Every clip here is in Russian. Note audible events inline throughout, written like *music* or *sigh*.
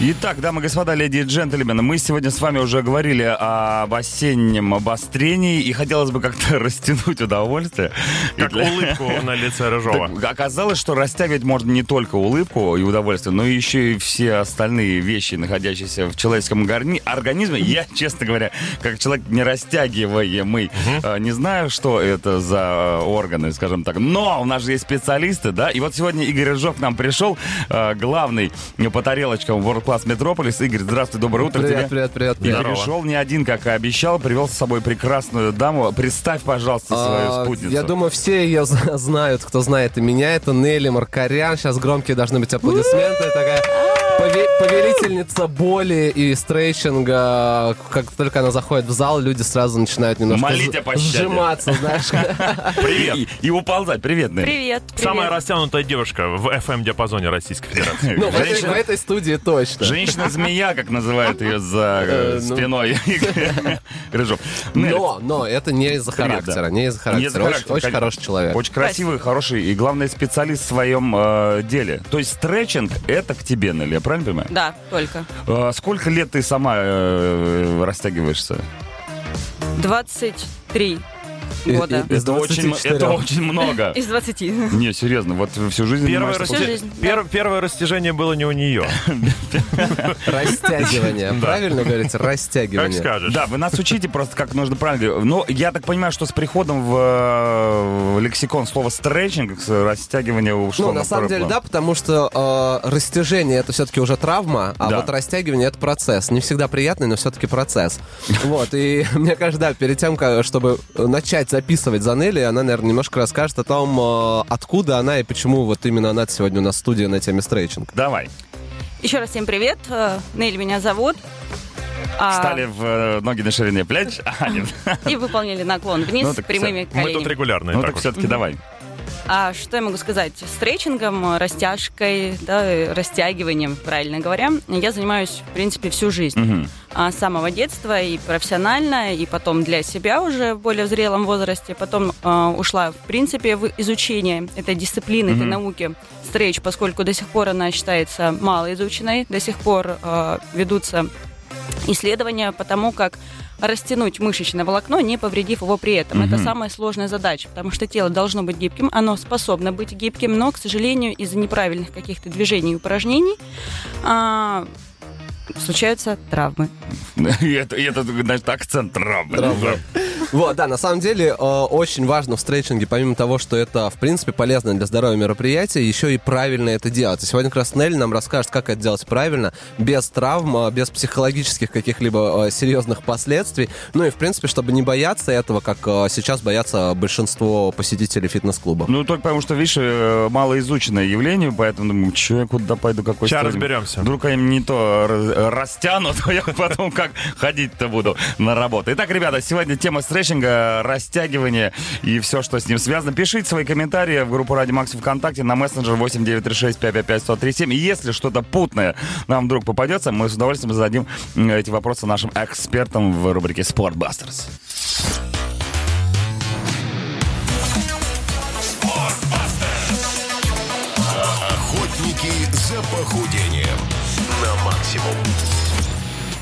Итак, дамы и господа, леди и джентльмены, мы сегодня с вами уже говорили об осеннем обострении, и хотелось бы как-то *laughs* растянуть удовольствие. Как для- улыбку на лице Рыжова. Так, Оказалось, что растягивать можно не только улыбку и удовольствие, но еще и все остальные вещи, находящиеся в человеческом горни- организме. Я, *laughs* честно говоря, как человек не растягиваемый, э, не знаю, что это за э, органы, скажем так. Но у нас же есть специалисты, да? И вот сегодня Игорь Рыжов к нам пришел, э, главный по тарелочкам World Class Metropolis. Игорь, здравствуй, доброе утро тебе. Привет, привет, привет, И привет. Здорово. пришел не один, как и обещал, привел с собой прекрасную даму. Представь, пожалуйста, свою А, спутницу. Я думаю, все ее знают, кто знает и меня. Это Нелли Маркарян. Сейчас громкие должны быть аплодисменты. Такая повелительница боли и стрейчинга. Как только она заходит в зал, люди сразу начинают немножко Молить сж- о пощаде. сжиматься, знаешь. *laughs* Привет. И, и уползать. Привет, Нелли. Привет, привет. Самая растянутая девушка в FM-диапазоне Российской Федерации. Ну, в этой, Женщина- в этой студии точно. Женщина-змея, как называют ее за э, Э, ну. спиной *laughs* Рыжов. Но, но это не из-за характера, да. не из-за характера. Не из-за Очень- характера, очень конечно. хороший человек. Очень красивый, хороший и, главное, специалист в своем э, деле. То есть стретчинг — это к тебе, Нелли, я правильно понимаю? Да, только. Э, сколько лет ты сама э, растягиваешься? 23 И- года. и- Из это, очень, 24. это очень много. *laughs* Из 20. Не, серьезно, вот всю жизнь Первое, расти- Всю жизнь, пер- первое растяжение было не у нее. *laughs* Растягивание. Правильно говорите? Как Растягивание. скажешь. Да, вы нас учите просто, как нужно правильно. Но я так понимаю, что с приходом в, э, лексикон слова стретчинг, растягивание ушло Ну, на самом деле, да, потому что э, растяжение это все-таки уже травма, а Да. вот растягивание это процесс. Не всегда приятный, но все-таки процесс. Вот, и *laughs* мне кажется, да, перед тем, как, чтобы начать записывать за Нелли, она, наверное, немножко расскажет о том, э, откуда она и почему вот именно она сегодня у нас в студии на теме стрейчинг. Давай. Еще раз всем привет. Э, Нелли меня зовут. А, Встали в э, ноги на ширине плеч. *laughs* А, нет. И выполнили наклон вниз Ну, с так прямыми Мы тут коленями. регулярно. Ну так все-таки давай. А что я могу сказать? Стретчингом, растяжкой, да, растягиванием, правильно говоря, я занимаюсь, в принципе, всю жизнь. Мгм. А, с самого детства и профессионально, и потом для себя уже в более зрелом возрасте. Потом а, ушла, в принципе, в изучение этой дисциплины, этой Мгм. науки стрейч, поскольку до сих пор она считается малоизученной, до сих пор а, ведутся исследования по тому, как растянуть мышечное волокно, не повредив его при этом. Это Мгм. самая сложная задача, потому что тело должно быть гибким, оно способно быть гибким, но, к сожалению, из-за неправильных каких-то движений и упражнений а, случаются травмы. *laughs* И это, и это, значит, акцент травмы. Травмы. Вот, да, на самом деле э, очень важно в стретчинге, помимо того, что это, в принципе, полезное для здоровья мероприятие, еще и правильно это делать. И сегодня как раз Нелли нам расскажет, как это делать правильно, без травм, э, без психологических каких-либо э, серьезных последствий. Ну и, в принципе, чтобы не бояться этого, как сейчас боятся большинство посетителей фитнес-клуба. Ну, только потому что, видишь, малоизученное явление, поэтому думаю, что я куда пойду, какой стороне? разберемся. Вдруг они не то растянут, *laughs* а я потом как ходить-то буду на работу. Итак, ребята, сегодня тема стретчинга, растягивание и все, что с ним связано. Пишите свои комментарии в группу Ради Макс ВКонтакте на мессенджер 8936 555 1037. И если что-то путное нам вдруг попадется, мы с удовольствием зададим эти вопросы нашим экспертам в рубрике «Спортбастерс». Охотники за похудением на максимум.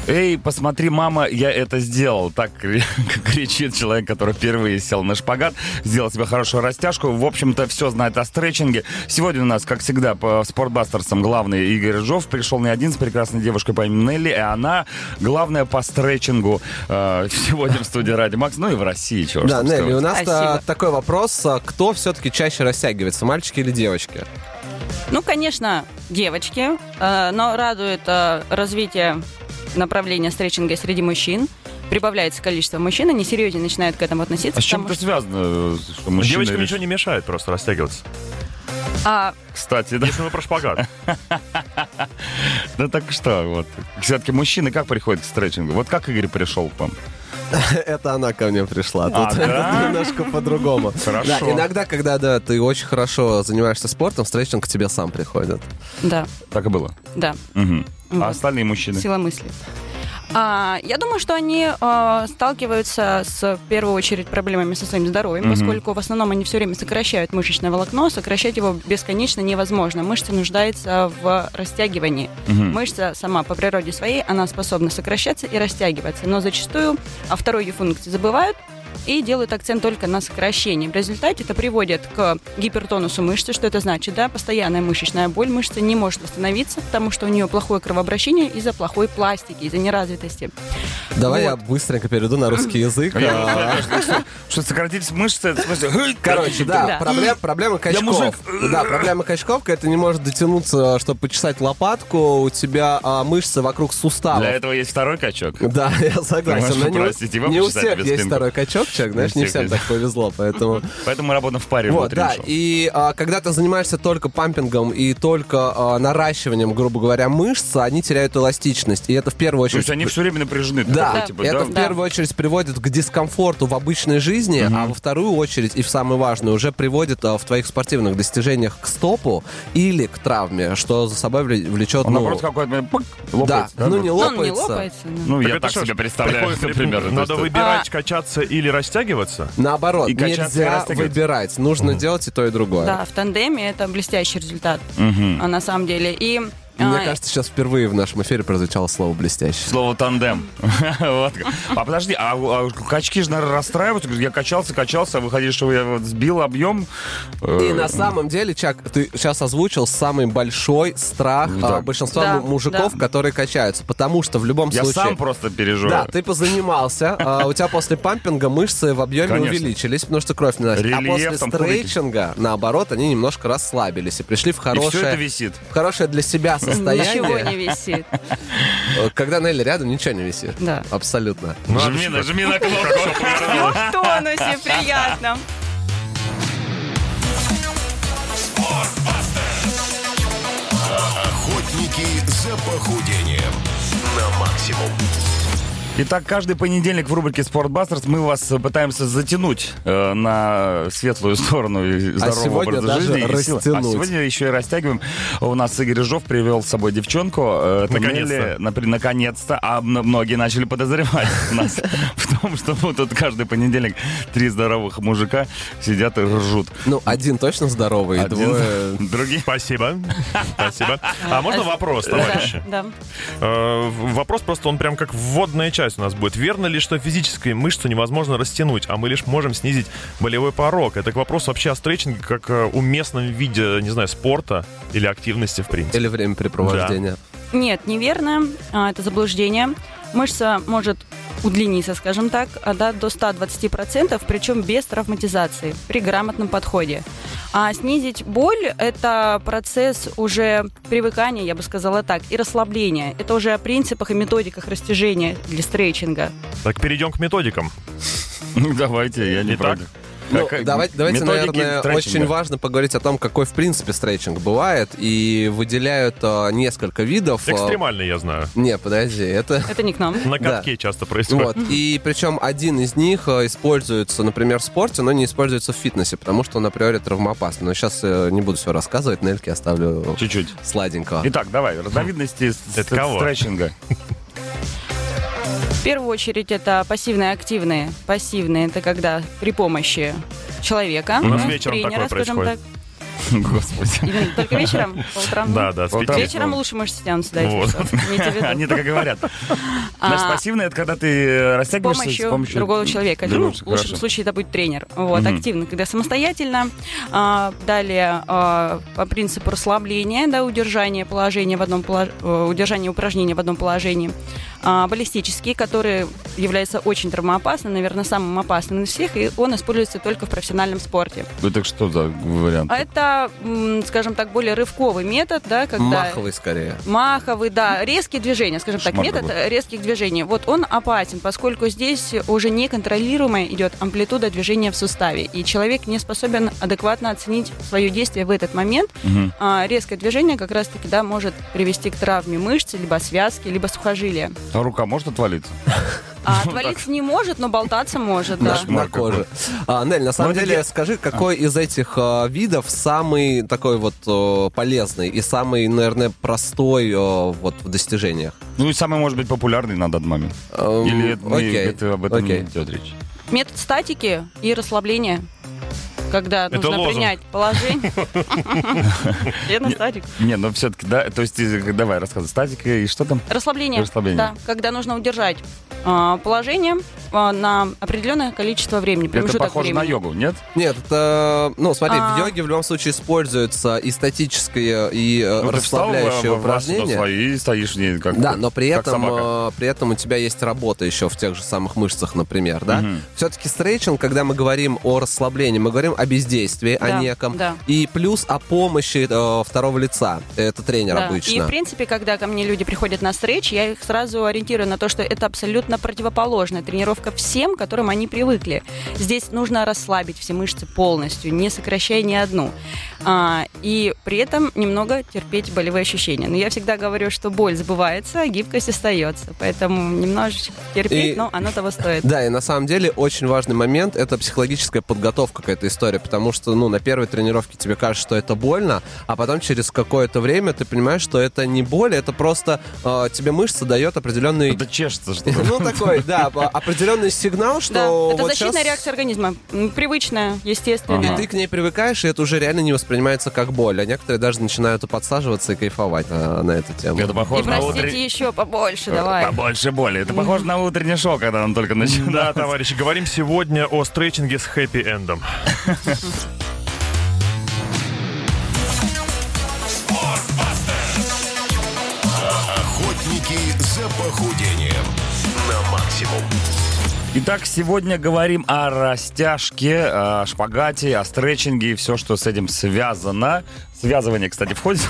Эй, посмотри, мама, я это сделал. Так кри- *laughs* кричит человек, который впервые сел на шпагат, сделал себе хорошую растяжку. В общем-то, все знает о стретчинге. Сегодня у нас, как всегда, по спортбастерсам главный Игорь Жов. Пришел не один с прекрасной девушкой по имени Нелли, и она главная по стретчингу э, сегодня в студии Ради Макс, ну и в России, чего Да, Нелли, у нас Спасибо. такой вопрос. а Кто все-таки чаще растягивается, мальчики или девочки? Ну, конечно, девочки, э, но радует э, развитие направления стретчинга среди мужчин. Прибавляется количество мужчин, они серьезнее начинают к этому относиться. А с чем это связано? Что мужчины Девочкам ничего не мешает просто растягиваться. что, а, Кстати, да. Если мы про шпагат. *laughs* Да так что, вот. Все-таки мужчины как приходят к стретчингу? Вот как Игорь пришел к вам? *laughs* Это она ко мне пришла. А, Тут да? *laughs* немножко по-другому. Хорошо. Да, иногда, когда да, ты очень хорошо занимаешься спортом, стретчинг к тебе сам приходит. да, Так и было. да. А остальные мужчины? сила мысли. А, я думаю, что они а, сталкиваются с, в первую очередь, проблемами со своим здоровьем, Мгм. поскольку в основном они все время сокращают мышечное волокно, сокращать его бесконечно невозможно. Мышца нуждается в растягивании. Мгм. Мышца сама по природе своей, она способна сокращаться и растягиваться, но зачастую о второй ее функции забывают и делают акцент только на сокращении. В результате это приводит к гипертонусу мышцы. Что это значит? Да, постоянная мышечная боль. Мышца не может восстановиться, потому что у нее плохое кровообращение из-за плохой пластики, из-за неразвитости. Давай Вот. я быстренько перейду на русский язык. Что- сократились мышцы, это в смысле... «Эй, Короче, да, Да. проблем- проблема качков. мужик. Да, проблема качков, когда ты не можешь дотянуться, чтобы почесать лопатку, у тебя а, мышцы вокруг суставов. Для этого есть второй качок. Да, *laughs* я согласен. можешь но не, у- не всех есть спинку. второй качок, Чак, знаешь, не всех всем есть. так повезло, поэтому... *laughs* Поэтому мы работаем в паре Вот, да, и а, когда ты занимаешься только пампингом и только а, наращиванием, грубо говоря, мышц, они теряют эластичность, и это в первую То очередь... есть они все время напряжены. ты Да, такой, типа, это да, в первую очередь приводит к дискомфорту в обычной жизни, а во вторую очередь, и в самую важную, уже приводит а, в твоих спортивных достижениях к стопу или к травме, что за собой вле- влечет, Он ну... наоборот какой-то пык, да, лопается. ну не Но он не лопается. лопается. да. Ну, Так я так себе представляю, приходит- например. Надо есть- выбирать, качаться или растягиваться? Наоборот, И качаться, и нельзя растягиваться. выбирать. Нужно делать и то, и другое. Да, в тандеме это блестящий результат, а, на самом деле. И Мне кажется, сейчас впервые в нашем эфире прозвучало слово «блестящий». Слово тандем. *laughs* А подожди, а, а качки же, наверное, расстраиваются. Я качался, качался, а выходит, что я сбил объем. И Э, на самом деле, Чак, ты сейчас озвучил самый большой страх а, большинства мужиков, которые качаются. Потому что в любом Я случае... сам просто переживаю. Да, ты позанимался, а у тебя после пампинга мышцы в объеме увеличились, потому что кровь не. А после стрейчинга, наоборот, они немножко расслабились и пришли в И все это хорошее, висит. в хорошее для себя ничего состояние. не висит. Когда Нелли рядом, ничего не висит. Да. Абсолютно. Жми, нажми на *laughs* кнопку. Ну, в тонусе, приятно. Охотники за похудением на максимум. Итак, каждый понедельник в рубрике «Спортбастерс» мы вас пытаемся затянуть э, на светлую сторону и здорового сегодня образа даже жизни. А растянуть. сегодня еще и растягиваем. У нас Игорь Рыжов привел с собой девчонку. э, это Наконец-то. Нелли, наконец-то. А многие начали подозревать нас *laughs* в том, что вот тут каждый понедельник три здоровых мужика сидят и ржут. Ну, один точно здоровый, Один- двое... *laughs* Другие Спасибо. Спасибо. А можно вопрос, Да, товарищи? да. Э, Вопрос просто, он прям как вводная часть у нас будет. Верно ли, что физическую мышцу невозможно растянуть, а мы лишь можем снизить болевой порог? Это к вопросу вообще о стретчинге как э, уместном виде, не знаю, спорта или активности, в принципе. Или времяпрепровождение. Нет, неверно. А, Это заблуждение. Мышца может удлиниться, скажем так, а, да, до 120%, причем без травматизации, при грамотном подходе. А снизить боль – это процесс уже привыкания, я бы сказала так, и расслабления. Это уже о принципах и методиках растяжения для стрейчинга. Так, перейдем к методикам. Ну, давайте, я не против. Ну, Как- давайте, давайте наверное, очень важно поговорить о том, какой в принципе стретчинг бывает, и выделяют а, несколько видов. а, Экстремальный, я знаю. Не, подожди, это... *laughs* Это не к нам. На Да. катке часто происходит. Вот. И причем один из них а, используется, например, в спорте, но не используется в фитнесе, потому что он априори травмоопасный. Но сейчас не буду все рассказывать, Нельке оставлю Чуть-чуть. сладенького. Итак, давай, разновидности стретчинга. *laughs* Первую очередь это пассивные, активные. Пассивные – это когда при помощи человека, У нас вечером тренера, такое скажем происходит. так. Господи. Именно только вечером? По утрам? Да, да, с там- Вечером лучше мышцы тянутся, да, если Вот. виду. Они так и говорят. А, Значит, пассивное это когда ты с растягиваешься помощью, другого человека. Ну, в лучшем хорошо. случае это будет тренер. Вот, Мгм. активно, когда самостоятельно. А, далее а, по принципу расслабления, да, удержания положения в одном полож- э, удержания упражнения в одном положении. А, баллистический, который является очень травмоопасным, наверное, самым опасным из всех, и он используется только в профессиональном спорте. Это что за вариант? А это, скажем так, более рывковый метод, да, когда... Маховый скорее. Маховый, да, резкие движения, скажем так, Шмар метод какой. резких движений. Вот он опасен, поскольку здесь уже неконтролируемая идет амплитуда движения в суставе, и человек не способен адекватно оценить свое действие в этот момент. Мгм. А резкое движение как раз-таки да, может привести к травме мышцы, либо связки, либо сухожилия. А рука может отвалиться? *laughs* А отвалиться не может, но болтаться может, да. На коже. А, Нель, на самом Ну, деле, скажи, какой из этих э, видов самый такой вот полезный и самый, наверное, простой вот в достижениях? Ну и самый, может быть, популярный на данный момент. Эм, Или это, мы- окей, это об этом окей. не идет речь? Метод статики и расслабления. Когда Это нужно лозунг. принять положение. *laughs* Я на статик. Не, ну все-таки, да, то есть, э, давай, рассказывай. Статика и что там? Расслабление. Расслабление. Да, когда нужно удержать а, положение а, на определенное количество времени, Это похоже на времени. йогу, нет? Нет, это, ну, смотри, А. в йоге в любом случае используются и статические, и э, Ну, ты встал расслабляющие в- в вас упражнения. свои и стоишь в ней как Да, но при этом, собака. э, при этом у тебя есть работа еще в тех же самых мышцах, например, да? Мгм. Все-таки стрейчинг, когда мы говорим о расслаблении, мы говорим о бездействии, о Да, неком, да. и плюс о помощи э, второго лица. Это тренер Да. обычно. И, в принципе, когда ко мне люди приходят на стрейч, я их сразу ориентирую на то, что это абсолютно противоположная тренировка всем, к которым они привыкли. Здесь нужно расслабить все мышцы полностью, не сокращая ни одну. А, и при этом немного терпеть болевые ощущения. Но я всегда говорю, что боль забывается, а гибкость остается. Поэтому немножечко терпеть, И- но оно того стоит. Да, и на самом деле очень важный момент это психологическая подготовка к этой истории, потому что, ну, на первой тренировке тебе кажется, что это больно, а потом через какое-то время ты понимаешь, что это не боль, это просто э, тебе мышца дает определенный Это чешется, что *laughs* ли? Ну, такой, да, определенный сигнал, что Да, это вот защитная щас- реакция организма. Привычная, естественная. И ты к ней привыкаешь, и это уже реально не воспринимается как боль. А некоторые даже начинают и подсаживаться и кайфовать на, на эту тему. Это И похоже на простите утренний... еще побольше, давай. Побольше боли. Это похоже на утренний шоу, когда он только начинает. Да, товарищи, говорим сегодня о стретчинге с хэппи-эндом. Охотники за похудением на. Итак, сегодня говорим о растяжке, о шпагате, о стретчинге и все, что с этим связано. Связывание, кстати, входит?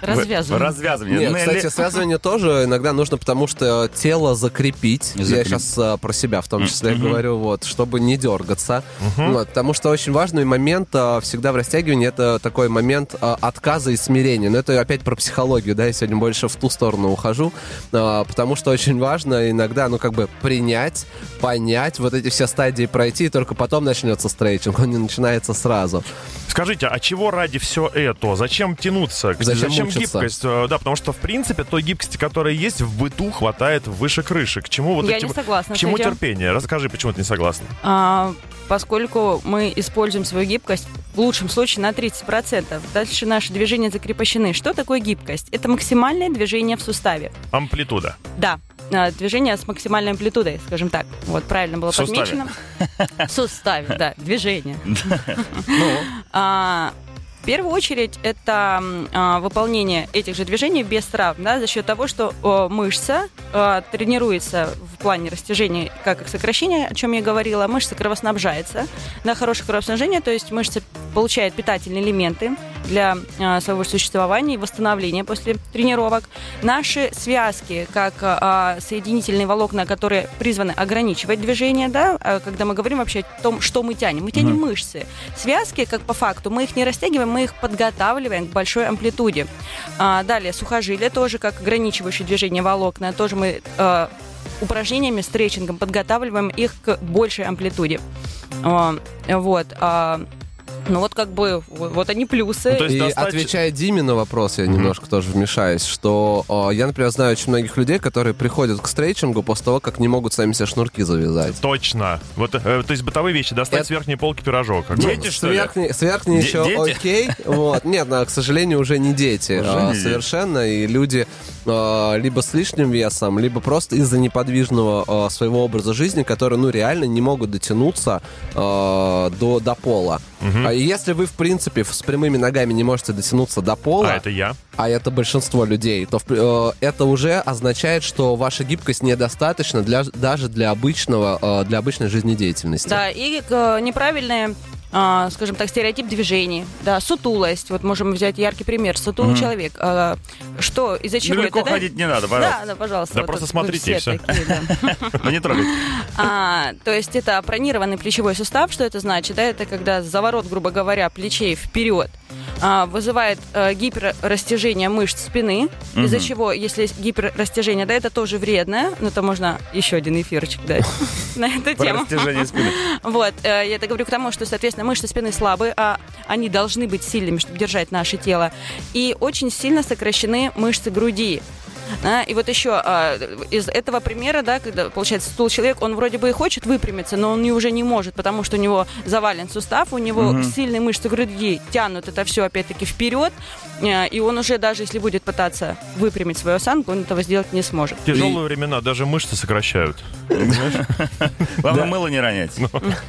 Развязывание. Развязывание. Нет, Нелли- кстати, связывание тоже иногда нужно, потому что тело закрепить. Я Закреп- сейчас про себя в том числе говорю, вот, чтобы не дергаться. Вот, потому что очень важный момент а, всегда в растягивании это такой момент а, отказа и смирения. Но это опять про психологию, да, я сегодня больше в ту сторону ухожу, а, потому что очень важно иногда, ну, как бы принять, понять, вот эти все стадии пройти, и только потом начнется стрейчинг, он не начинается сразу. Скажите, а чего ради все это? Зачем тянуться? Зачем мучиться? гибкость? Э, Да, потому что, в принципе, той гибкости, которая есть в быту, хватает выше крыши. К чему вот Я эти... не согласна К чему этим. терпение? Расскажи, почему ты не согласна. А, поскольку мы используем свою гибкость в лучшем случае на 30%. Дальше наши движения закрепощены. Что такое гибкость? Это максимальное движение в суставе. Амплитуда. Да, а, движение с максимальной амплитудой, скажем так. Вот, правильно было суставе. подмечено. В суставе, да, движение. *laughs* А, В первую очередь это а, выполнение этих же движений без травм, да, за счет того, что о, мышца а, тренируется в плане растяжения, как и сокращения, о чем я говорила, мышца кровоснабжается, на хорошее кровоснабжение, то есть мышца получает питательные элементы для а, своего существования и восстановления после тренировок. Наши связки, как а, соединительные волокна, которые призваны ограничивать движение, да, а, когда мы говорим вообще о том, что мы тянем, мы тянем мышцы. Связки, как по факту, мы их не растягиваем, мы их подготавливаем к большой амплитуде. А, далее, сухожилия тоже как ограничивающие движение волокна, тоже мы а, упражнениями, стретчингом подготавливаем их к большей амплитуде. А, вот. Ну вот как бы, вот они плюсы. Ну, то есть И достать- отвечая Диме на вопрос, я немножко тоже вмешаюсь, что э, я, например, знаю очень многих людей, которые приходят к стрейчингу после того, как не могут сами себе шнурки завязать. Точно. Вот, э, то есть бытовые вещи. Достать Это- с верхней полки пирожок. как Дети, бы. что ли? Сверхней, сверхней Де- еще дети? окей. Вот. Нет, но, к сожалению, уже не дети. Уже а, не дети. совершенно. И люди а, либо с лишним весом, либо просто из-за неподвижного а, своего образа жизни, которые, ну, реально не могут дотянуться а, до, до пола. А если вы, в принципе, с прямыми ногами не можете дотянуться до пола, А это я. а это большинство людей, то в- э, это уже означает, что ваша гибкость недостаточна для, даже для обычного, э, для обычной жизнедеятельности. Да, и э, неправильное а, скажем так, стереотип движений, да, сутулость. Вот можем взять яркий пример. Сутулый человек. А, что, из-за чего Далеко это, да? ходить не надо, Да, пожалуйста. да, пожалуйста. Да вот просто смотрите, все такие, да. *laughs* Но не трогать. А, то есть это бронированный плечевой сустав, что это значит? Да, это когда заворот, грубо говоря, плечей вперед а, вызывает э, гиперрастяжение мышц спины, из-за чего, если есть гиперрастяжение, да, это тоже вредно, но это можно еще один эфирчик дать *laughs* на эту тему. растяжение спины. *laughs* Вот, э, я это говорю к тому, что, соответственно, мышцы спины слабые, а они должны быть сильными, чтобы держать наше тело. И очень сильно сокращены мышцы груди. Да, и вот еще а, из этого примера, да, когда получается стул человек, он вроде бы и хочет выпрямиться, но он уже не может, потому что у него завален сустав, у него Мгм. сильные мышцы груди тянут это все опять-таки вперед, э, и он уже даже если будет пытаться выпрямить свою осанку, он этого сделать не сможет. Тяжелые времена, даже мышцы сокращают. *laughs* Главное, Да. мыло не ронять.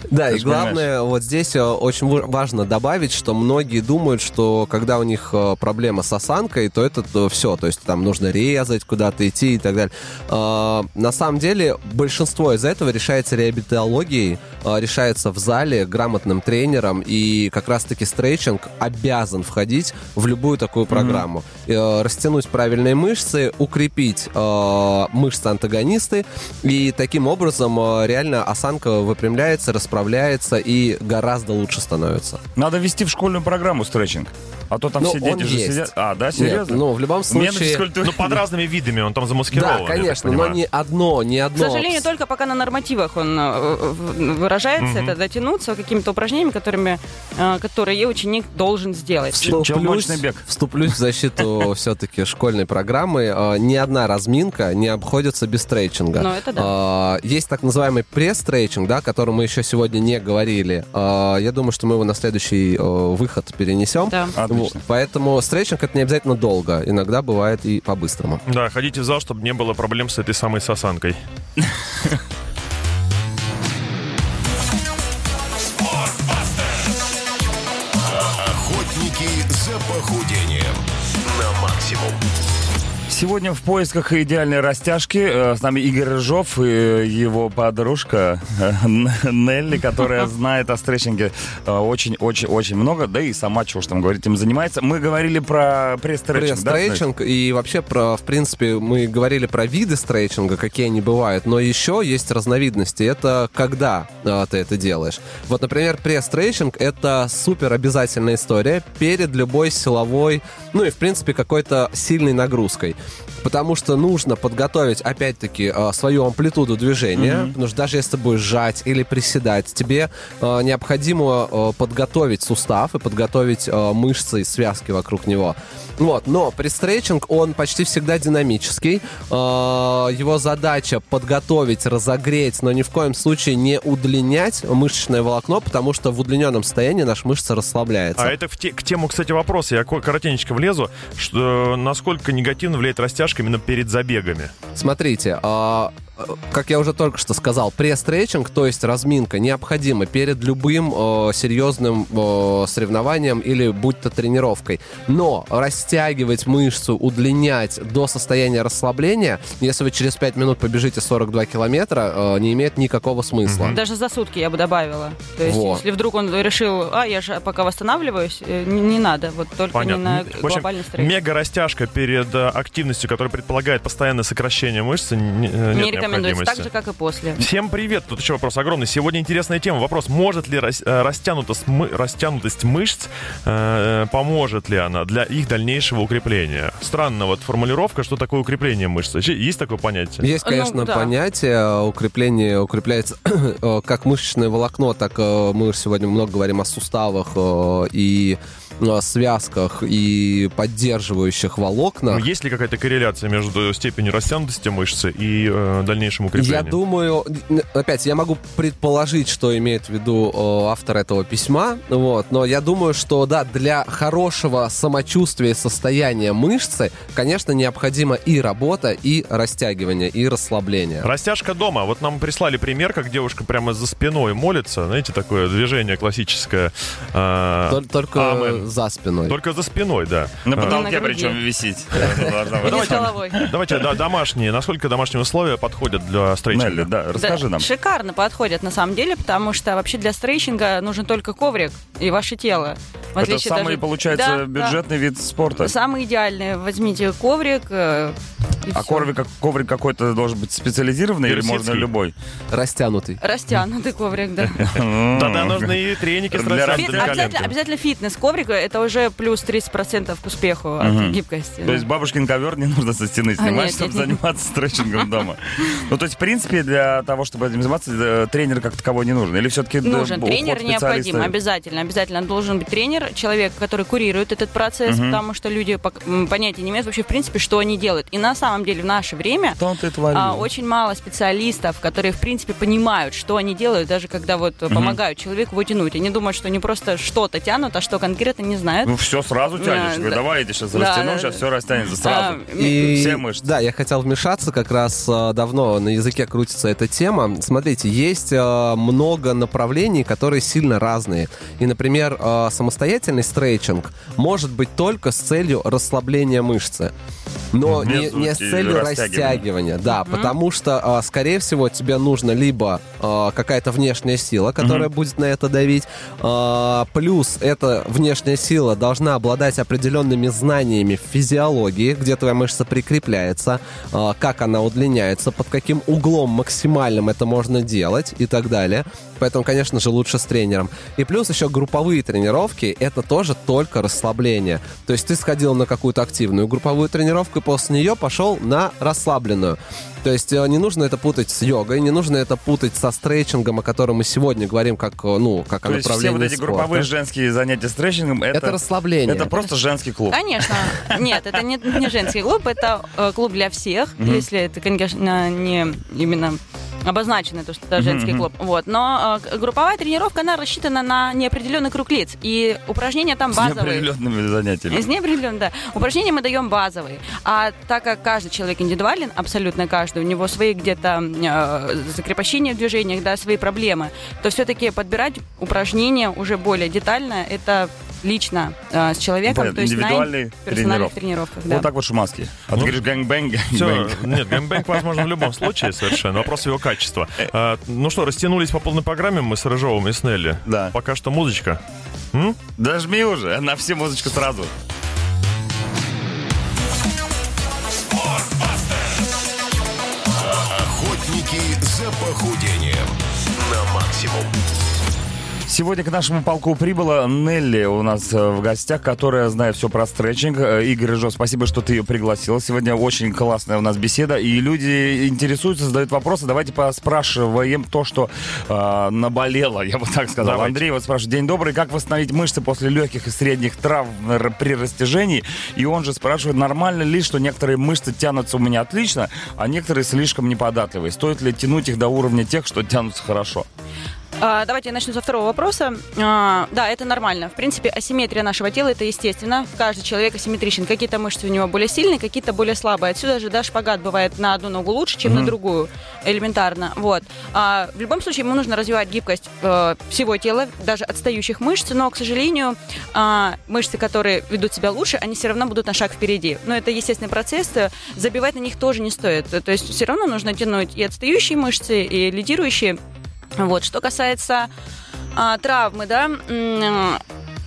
Да, Ты и главное, вот здесь э, очень важно добавить, что многие думают, что когда у них э, проблема с осанкой, то это все, то есть там нужно резать, куда-то идти и так далее. Э, На самом деле большинство из этого решается реабилитологией, э, решается в зале грамотным тренером, и как раз-таки стрейчинг обязан входить в любую такую программу. Э, Растянуть правильные мышцы, укрепить э, мышцы-антагонисты, и таким образом э, реально осанка выпрямляется, расправляется и гораздо лучше становится. Надо ввести в школьную программу стретчинг. А то там Ну, все дети же есть. сидят. А, да, Нет, серьезно? ну, в любом Мне на случае... физкультуре- Ну, под разными видами, он там замаскирован. Да, конечно, но не одно, не К одно. сожалению, только пока на нормативах он э, выражается, это дотянуться какими-то упражнениями, которыми, э, которые ученик должен сделать. Мощный бег? Вступлюсь в защиту *laughs* все-таки школьной программы. Э, Ни одна разминка не обходится без стрейчинга. Ну, это да. Есть так называемый пресс-стрейчинг, да, о котором мы еще сегодня не говорили. Я думаю, что мы его на следующий выход перенесем. Да. Отлично. Поэтому стрейчинг это не обязательно долго. Иногда бывает и по-быстрому. Да, ходите в зал, чтобы не было проблем с этой самой сосанкой. Охотники за похудением на максимум. Сегодня в поисках идеальной растяжки э, с нами Игорь Рыжов и его подружка э, Нелли, которая *laughs* знает о стретчинге э, очень-очень-очень много, да и сама, чего уж там говорить, им занимается. Мы говорили про пре-стретчинг, да? Пре-стрейчинг, и вообще, про, в принципе, мы говорили про виды стрейчинга, какие они бывают, но еще есть разновидности. Это когда ты это делаешь. Вот, например, пре-стрейчинг — это супер обязательная история перед любой силовой, ну и, в принципе, какой-то сильной нагрузкой. Потому что нужно подготовить, опять-таки, а, свою амплитуду движения. Потому что даже если ты будешь жать или приседать, тебе а, необходимо а, подготовить сустав и подготовить мышцы и связки вокруг него. Вот, но предстрейчинг, он почти всегда динамический. А, Его задача подготовить, разогреть, но ни в коем случае не удлинять мышечное волокно, потому что в удлиненном состоянии наша мышца расслабляется. А это в те- к тему, кстати, вопроса. Я ко- коротенько влезу. Что, насколько негативно влияет растяжка именно перед забегами? Смотрите, а, э, как я уже только что сказал, пресс-стретчинг, то есть разминка, необходима перед любым э, серьезным э, соревнованием или будь то тренировкой. Но растягивать мышцу, удлинять до состояния расслабления, если вы через 5 минут побежите 42 километра, э, не имеет никакого смысла. Даже за сутки я бы добавила. То есть, Вот. если вдруг он решил, а, я же пока восстанавливаюсь, э, не, не надо, вот только не на В общем, глобальный стресс. мега-растяжка перед э, активностью, которая предполагает постоянное сокращение мышцы, не, э, не нет рекомендуется, так же, как и после. Всем привет! Тут еще вопрос огромный. Сегодня интересная тема. Вопрос, может ли э, растянутость, мы- растянутость мышц, э, поможет ли она для их дальнейшего укрепления? Странно вот формулировка, что такое укрепление мышцы. Вообще Есть такое понятие? Есть, Ну, конечно, да. понятие э, укрепление, укрепляется *clears throat* э, как мышечное волокно, так э, мы сегодня много говорим о суставах э, и э, связках и поддерживающих Ну, волокнах. Есть ли какая-то корреляция между степенью растянутости мышцы и э, дальнейшим укреплением? Я думаю, опять, я могу предположить, что имеет в виду э, автор этого письма, вот, но я думаю, что, да, для хорошего самочувствия и состояния мышцы, конечно, необходима и работа, и растягивание, и расслабление. Растяжка дома. Вот нам прислали пример, как девушка прямо за спиной молится. Знаете, такое движение классическое. э, Тол- Только Амен. за спиной. Только за спиной, да. На А, потолке причем висеть. *laughs* Давайте, да, домашние. Насколько домашние условия подходят подходят для стретчинга? Нелли, да, расскажи Да, нам. Шикарно подходят на самом деле, потому что вообще для стрейчинга нужен только коврик и ваше тело. В Это самый, даже- получается, Да, да. бюджетный вид спорта. Самый идеальный. Возьмите коврик. И А коврик, коврик какой-то должен быть специализированный или можно любой? Растянутый. Растянутый коврик, да. *laughs* Тогда нужны и треники с обязательно, фитнес коврика, это уже плюс 30% к успеху от гибкости. То есть бабушкин ковер не нужно со стены А, снимать, чтобы заниматься стретчингом *laughs* дома. Ну, то есть, в принципе, для того, чтобы этим заниматься, э, тренер как таковой не нужен? Или все-таки Нужен тренер необходим, обязательно. Обязательно должен быть тренер, человек, который курирует этот процесс, потому что люди понятия не имеют вообще, в принципе, что они делают. И на самом деле в наше время а, очень мало специалистов, которые, в принципе, понимают, что они делают, даже когда вот помогают человеку вытянуть. Они думают, что они просто что-то тянут, а что конкретно не знают. Ну, все сразу тянешь. Да, Говорю, да. Давай я тебя сейчас Да, растяну, да, сейчас да. все растянется сразу. А, И, Все мышцы. Да, я хотел вмешаться, как раз э, давно на языке крутится эта тема. Смотрите, есть э, много направлений, которые сильно разные. И, например, самостоятельный стрейчинг может быть только с целью расслабления мышцы. Но не, не с целью растягивания. растягивания, да, потому что, э, скорее всего, тебе нужно либо э, какая-то внешняя сила, которая будет на это давить, э, плюс эта внешняя сила должна обладать определенными знаниями в физиологии, где твоя мышца прикрепляется, как она удлиняется, под каким углом максимальным это можно делать и так далее. Поэтому, конечно же, лучше с тренером. И плюс еще групповые тренировки, это тоже только расслабление. То есть ты сходил на какую-то активную групповую тренировку, и после нее пошел на расслабленную. То есть э, не нужно это путать с йогой, не нужно это путать со стрейчингом, о котором мы сегодня говорим, как, э, ну, как о То есть все направлении вот эти спорта. групповые женские занятия стретчингом, это, Это расслабление. это просто женский клуб. Конечно. Нет, это не, не женский клуб, это э, клуб для всех, если это, конечно, не именно обозначено, то, что это женский клуб. Вот. Но э, групповая тренировка, она рассчитана на неопределенный круг лиц. И упражнения там С базовые. неопределенными занятиями. Из неопределенно, да. Упражнения мы даем базовые. А так как каждый человек индивидуален, абсолютно каждый, у него свои где-то э, закрепощения в движениях, да, свои проблемы, то все-таки подбирать упражнения уже более детально, это лично э, с человеком, Понятно, то есть на индивидуальные персональных тренировки. тренировках. Да. Вот так вот шумаски. А ты Ну, говоришь гэнг-бэнг, Все, гэнг-бэнг. нет, геймбэнк возможно в любом случае совершенно. Вопрос его качества. А, ну что, растянулись по полной программе мы с Рыжовым и с Нелли. Да. Пока что музычка. М? Дожми уже, на все музычку сразу. Охотники за похудением на максимум. Сегодня к нашему полку прибыла Нелли у нас э, в гостях, которая знает все про стретчинг. Э, Игорь Рыжов, спасибо, что ты ее пригласил. Сегодня очень классная у нас беседа, и люди интересуются, задают вопросы. Давайте поспрашиваем то, что э, наболело, я бы так сказал. Давайте. Андрей вот спрашивает, день добрый, как восстановить мышцы после легких и средних травм при растяжении? И он же спрашивает, нормально ли, что некоторые мышцы тянутся у меня отлично, а некоторые слишком неподатливые? Стоит ли тянуть их до уровня тех, что тянутся хорошо? А, давайте я начну со второго вопроса. А, да, это нормально. В принципе, асимметрия нашего тела это естественно. Каждый человек асимметричен. Какие-то мышцы у него более сильные, какие-то более слабые. Отсюда же да, шпагат бывает на одну ногу лучше, чем на другую. Элементарно. Вот. А, в любом случае, ему нужно развивать гибкость э, всего тела, даже отстающих мышц. Но, к сожалению, мышцы, которые ведут себя лучше, они все равно будут на шаг впереди. Но это естественный процесс. э, Забивать на них тоже не стоит. То есть все равно нужно тянуть и отстающие мышцы, и лидирующие. Вот, что касается а, травмы, да,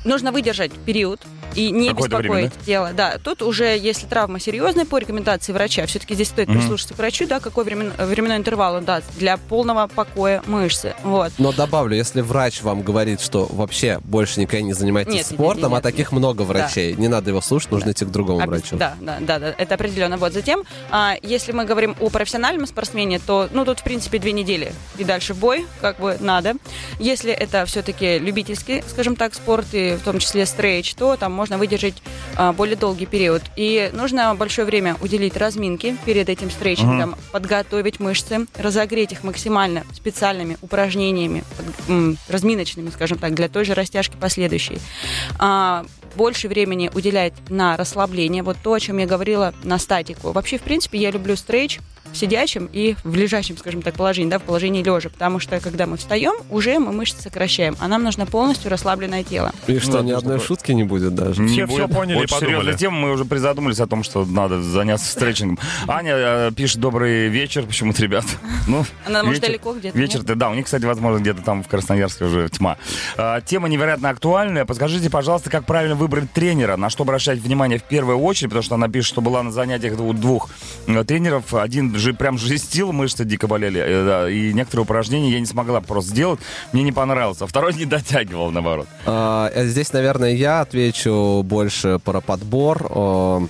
нужно выдержать период и не Какое-то беспокоить время, тело. Да, тут уже, если травма серьезная, по рекомендации врача, все-таки здесь стоит Мгм. прислушаться к врачу, да, какой времен- временной интервал он даст для полного покоя мышцы. Вот. Но добавлю, если врач вам говорит, что вообще больше никогда не занимайтесь Нет, нет, нет, спортом, нет, а таких нет. много врачей, не надо его слушать, нужно идти к другому Обяз- врачу. Да, да, да, да, это определенно. Вот затем, а, если мы говорим о профессиональном спортсмене, то, ну, тут, в принципе, две недели и дальше в бой, как бы надо. Если это все-таки любительский, скажем так, спорт, и в том числе стрейч, то там можно выдержать а, более долгий период. И нужно большое время уделить разминке перед этим стрейчингом, подготовить мышцы, разогреть их максимально специальными упражнениями, под- разминочными, скажем так, для той же растяжки последующей. А, больше времени уделять на расслабление, вот то, о чем я говорила, на статику. Вообще, в принципе, я люблю стрейч в сидячем и в лежащем, скажем так, положении, да, в положении лежа, потому что когда мы встаем, уже мы мышцы сокращаем, а нам нужно полностью расслабленное тело. И что, Ну, ни одной что шутки не будет даже? Не Все- все будет. поняли и Очень подумали. серьезная тема, мы уже призадумались о том, что надо заняться стретчингом. Аня э, пишет «Добрый вечер». Почему-то, ребят. *laughs* Ну, Она, может, вечер- далеко где-то, Вечер, нет? ты, да, у них, кстати, возможно, где-то там в Красноярске уже тьма. А, Тема невероятно актуальная. Подскажите, пожалуйста, как правильно выбрать тренера, на что обращать внимание в первую очередь, потому что она пишет, что была на занятиях у двух э, тренеров. Один же прям жестил, мышцы дико болели, э, да, и некоторые упражнения я не смогла просто сделать, мне не понравилось. А второй не дотягивал, наоборот. А, э, Здесь, наверное, я отвечу больше про подбор.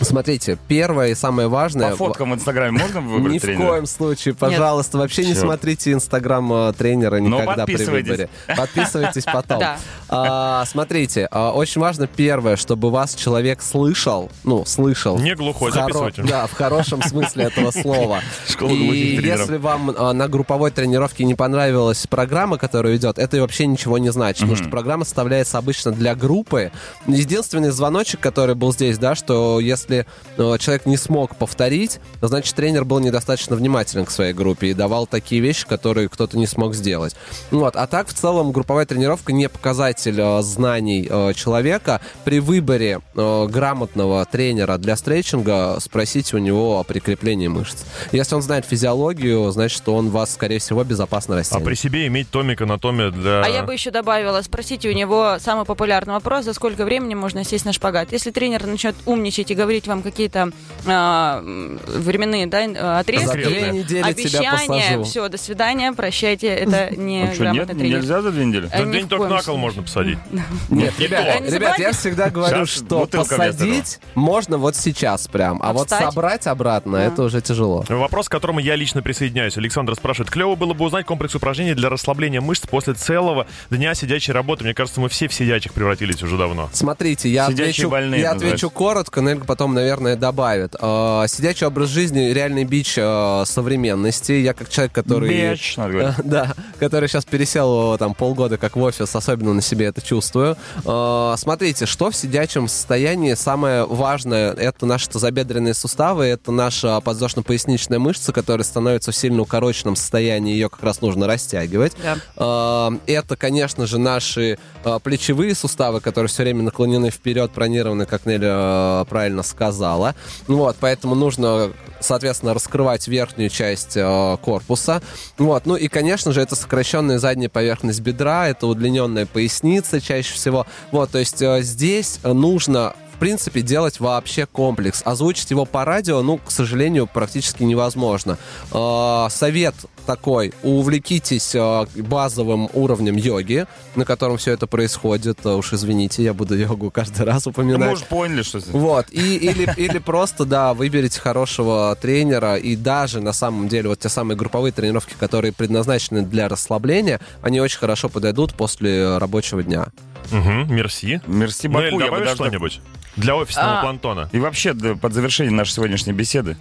Смотрите, первое и самое важное... По фоткам в Инстаграме можно *laughs* выбрать Ни в тренера? коем случае, пожалуйста, вообще не Всё. смотрите инстаграм э, тренера никогда при подписывайтесь. выборе. Подписывайтесь *laughs* потом. Да. А, Смотрите, а, очень важно первое, чтобы вас человек слышал, ну, слышал. Не глухой, В хоро- записывайте. Да, в хорошем смысле этого слова. *laughs* Школа И тренеров. если вам а, на групповой тренировке не понравилась программа, которая идет, это вообще ничего не значит, потому что программа составляется обычно для группы. Единственный звоночек, который был здесь, да, что если э, человек не смог повторить, значит тренер был недостаточно внимателен к своей группе и давал такие вещи, которые кто-то не смог сделать. Вот. А так в целом групповая тренировка не показатель э, знаний э, человека. При выборе грамотного тренера для стретчинга спросите у него о прикреплении мышц. Если он знает физиологию, значит, что он вас, скорее всего, безопасно А растянет. при себе иметь томик анатомия для... А я бы еще добавила, спросите у него самый популярный вопрос, за сколько времени можно сесть на шпагат. Если тренер начнет умничать и говорить вам какие-то а, временные да, За отрезки, две недели обещания, все, до свидания, прощайте, это *laughs* не А что, нет? тренер. Нельзя за две недели? Э, За день только на кол можно посадить. *laughs* Нет, Не ребят, ребят, я всегда говорю, что посадить можно вот сейчас прям, а вот собрать обратно, это уже тяжело. Вопрос, к которому я лично присоединяюсь. Александр спрашивает, клево было бы узнать комплекс упражнений для расслабления мышц после целого дня сидячей работы. Мне кажется, мы все в сидячих превратились уже давно. Смотрите, я Сидячие отвечу, больные я отвечу коротко, Нельга потом, наверное, добавит. Э, Сидячий образ жизни — реальный бич э, современности. Я как человек, который... Бич. Э, *laughs* Да, который сейчас пересел там полгода как в офис, особенно на себе это чувствую. Э, Смотрите, что в сидячем состоянии самое важное, это наши тазобедренные суставы, это наша подвздошно-поясничная мышца, которая становится в сильно укороченном состоянии, ее как раз нужно растягивать. Да. Э, Это, конечно же, наши э, плечевые суставы, которые все время наклонены вперед, бронированы, как Неля э, правильно сказала. Вот, поэтому нужно, соответственно, раскрывать верхнюю часть э, корпуса. Вот, ну и, конечно же, это сокращенная задняя поверхность бедра, это удлиненная поясница чаще всего. Вот, то есть э, здесь нужно принципе, делать вообще комплекс. Озвучить его по радио, ну, к сожалению, практически невозможно. Э, совет такой, увлекитесь э, базовым уровнем йоги, на котором все это происходит. Э, Уж извините, я буду йогу каждый раз Ну, упоминать. мы уже поняли, что это. Вот, и, или, или просто, да, выберите хорошего тренера, и даже, на самом деле, вот те самые групповые тренировки, которые предназначены для расслабления, они очень хорошо подойдут после рабочего дня. Угу, мерси. Мерси Нель, Баку, я бы добавишь что-нибудь? Для офисного А. плантона. И вообще, да, под завершение нашей сегодняшней беседы,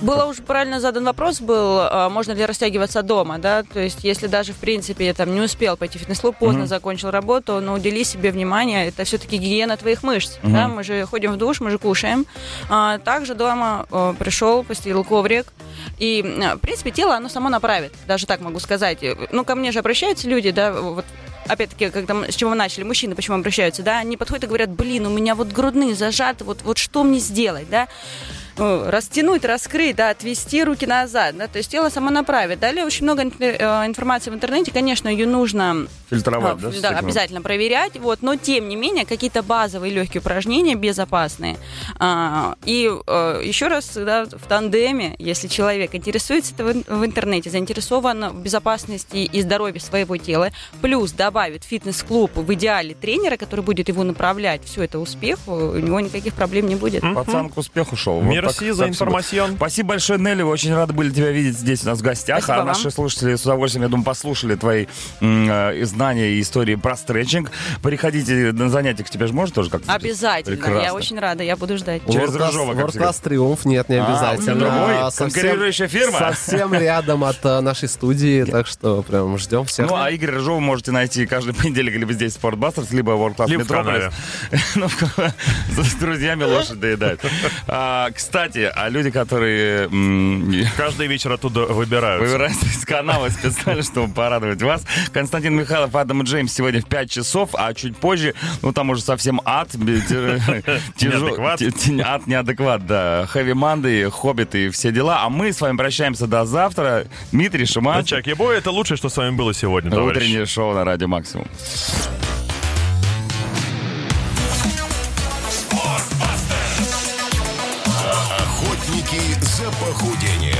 Было уже правильно задан вопрос был, а, можно ли растягиваться дома, да, то есть если даже, в принципе, я там не успел пойти в фитнес-клуб, поздно закончил работу, но удели себе внимание, это все-таки гигиена твоих мышц, да, мы же ходим в душ, мы же кушаем. А, также дома а, пришел, постелил коврик, и, а, в принципе, тело, оно само направит, даже так могу сказать. Ну, ко мне же обращаются люди, да, вот опять-таки, когда с чего мы начали, мужчины почему обращаются, да, они подходят и говорят, блин, у меня вот грудные зажаты, вот, вот что мне сделать, да, растянуть, раскрыть, да, отвести руки назад, да, то есть тело само направит. Далее очень много э, информации в интернете, конечно, ее нужно фильтровать, а, да? да, обязательно проверять, вот, но тем не менее какие-то базовые легкие упражнения безопасные. А, и э, еще раз, да, в тандеме, если человек интересуется это в, в интернете, заинтересован в безопасности и здоровье своего тела, плюс добавит фитнес-клуб в идеале тренера, который будет его направлять, все это успеху, у него никаких проблем не будет. Пацан к успеху шел. Вот Мерси за информацион. Спасибо большое, Нелли. Очень рады были тебя видеть здесь у нас в гостях. Спасибо а вам. наши слушатели с удовольствием, я думаю, послушали твои э, знания и истории про стретчинг. Приходите на занятия к тебе же можно тоже как-то? Обязательно, я Прекрасно. очень рада, я буду ждать. Через Рыжова, как World. Class Триумф, нет, не А, обязательно. другой? А, совсем- Конкурирующая фирма? Совсем рядом от э, нашей студии, так что прям ждем всех. Ну, а Игорь Рыжова можете найти каждый *laughs* понедельник либо здесь в Спортбастерс, либо в World Class Metropolis. *laughs* Ну, *laughs* С друзьями лошадь доедает. А, Кстати, Кстати, а люди, которые Каждый вечер оттуда выбираются. выбираются из канала специально, чтобы порадовать вас, Константин Михайлов, Адам Джеймс сегодня в 5 часов, а чуть позже, ну там уже совсем ад, *laughs* ад неадекват, да, Хэви Манды, Хоббит и все дела, а мы с вами прощаемся до завтра. Дмитрий Шиман, Чак Ебой, это лучшее, что с вами было сегодня, утреннее шоу на Радио Максимум. Охотники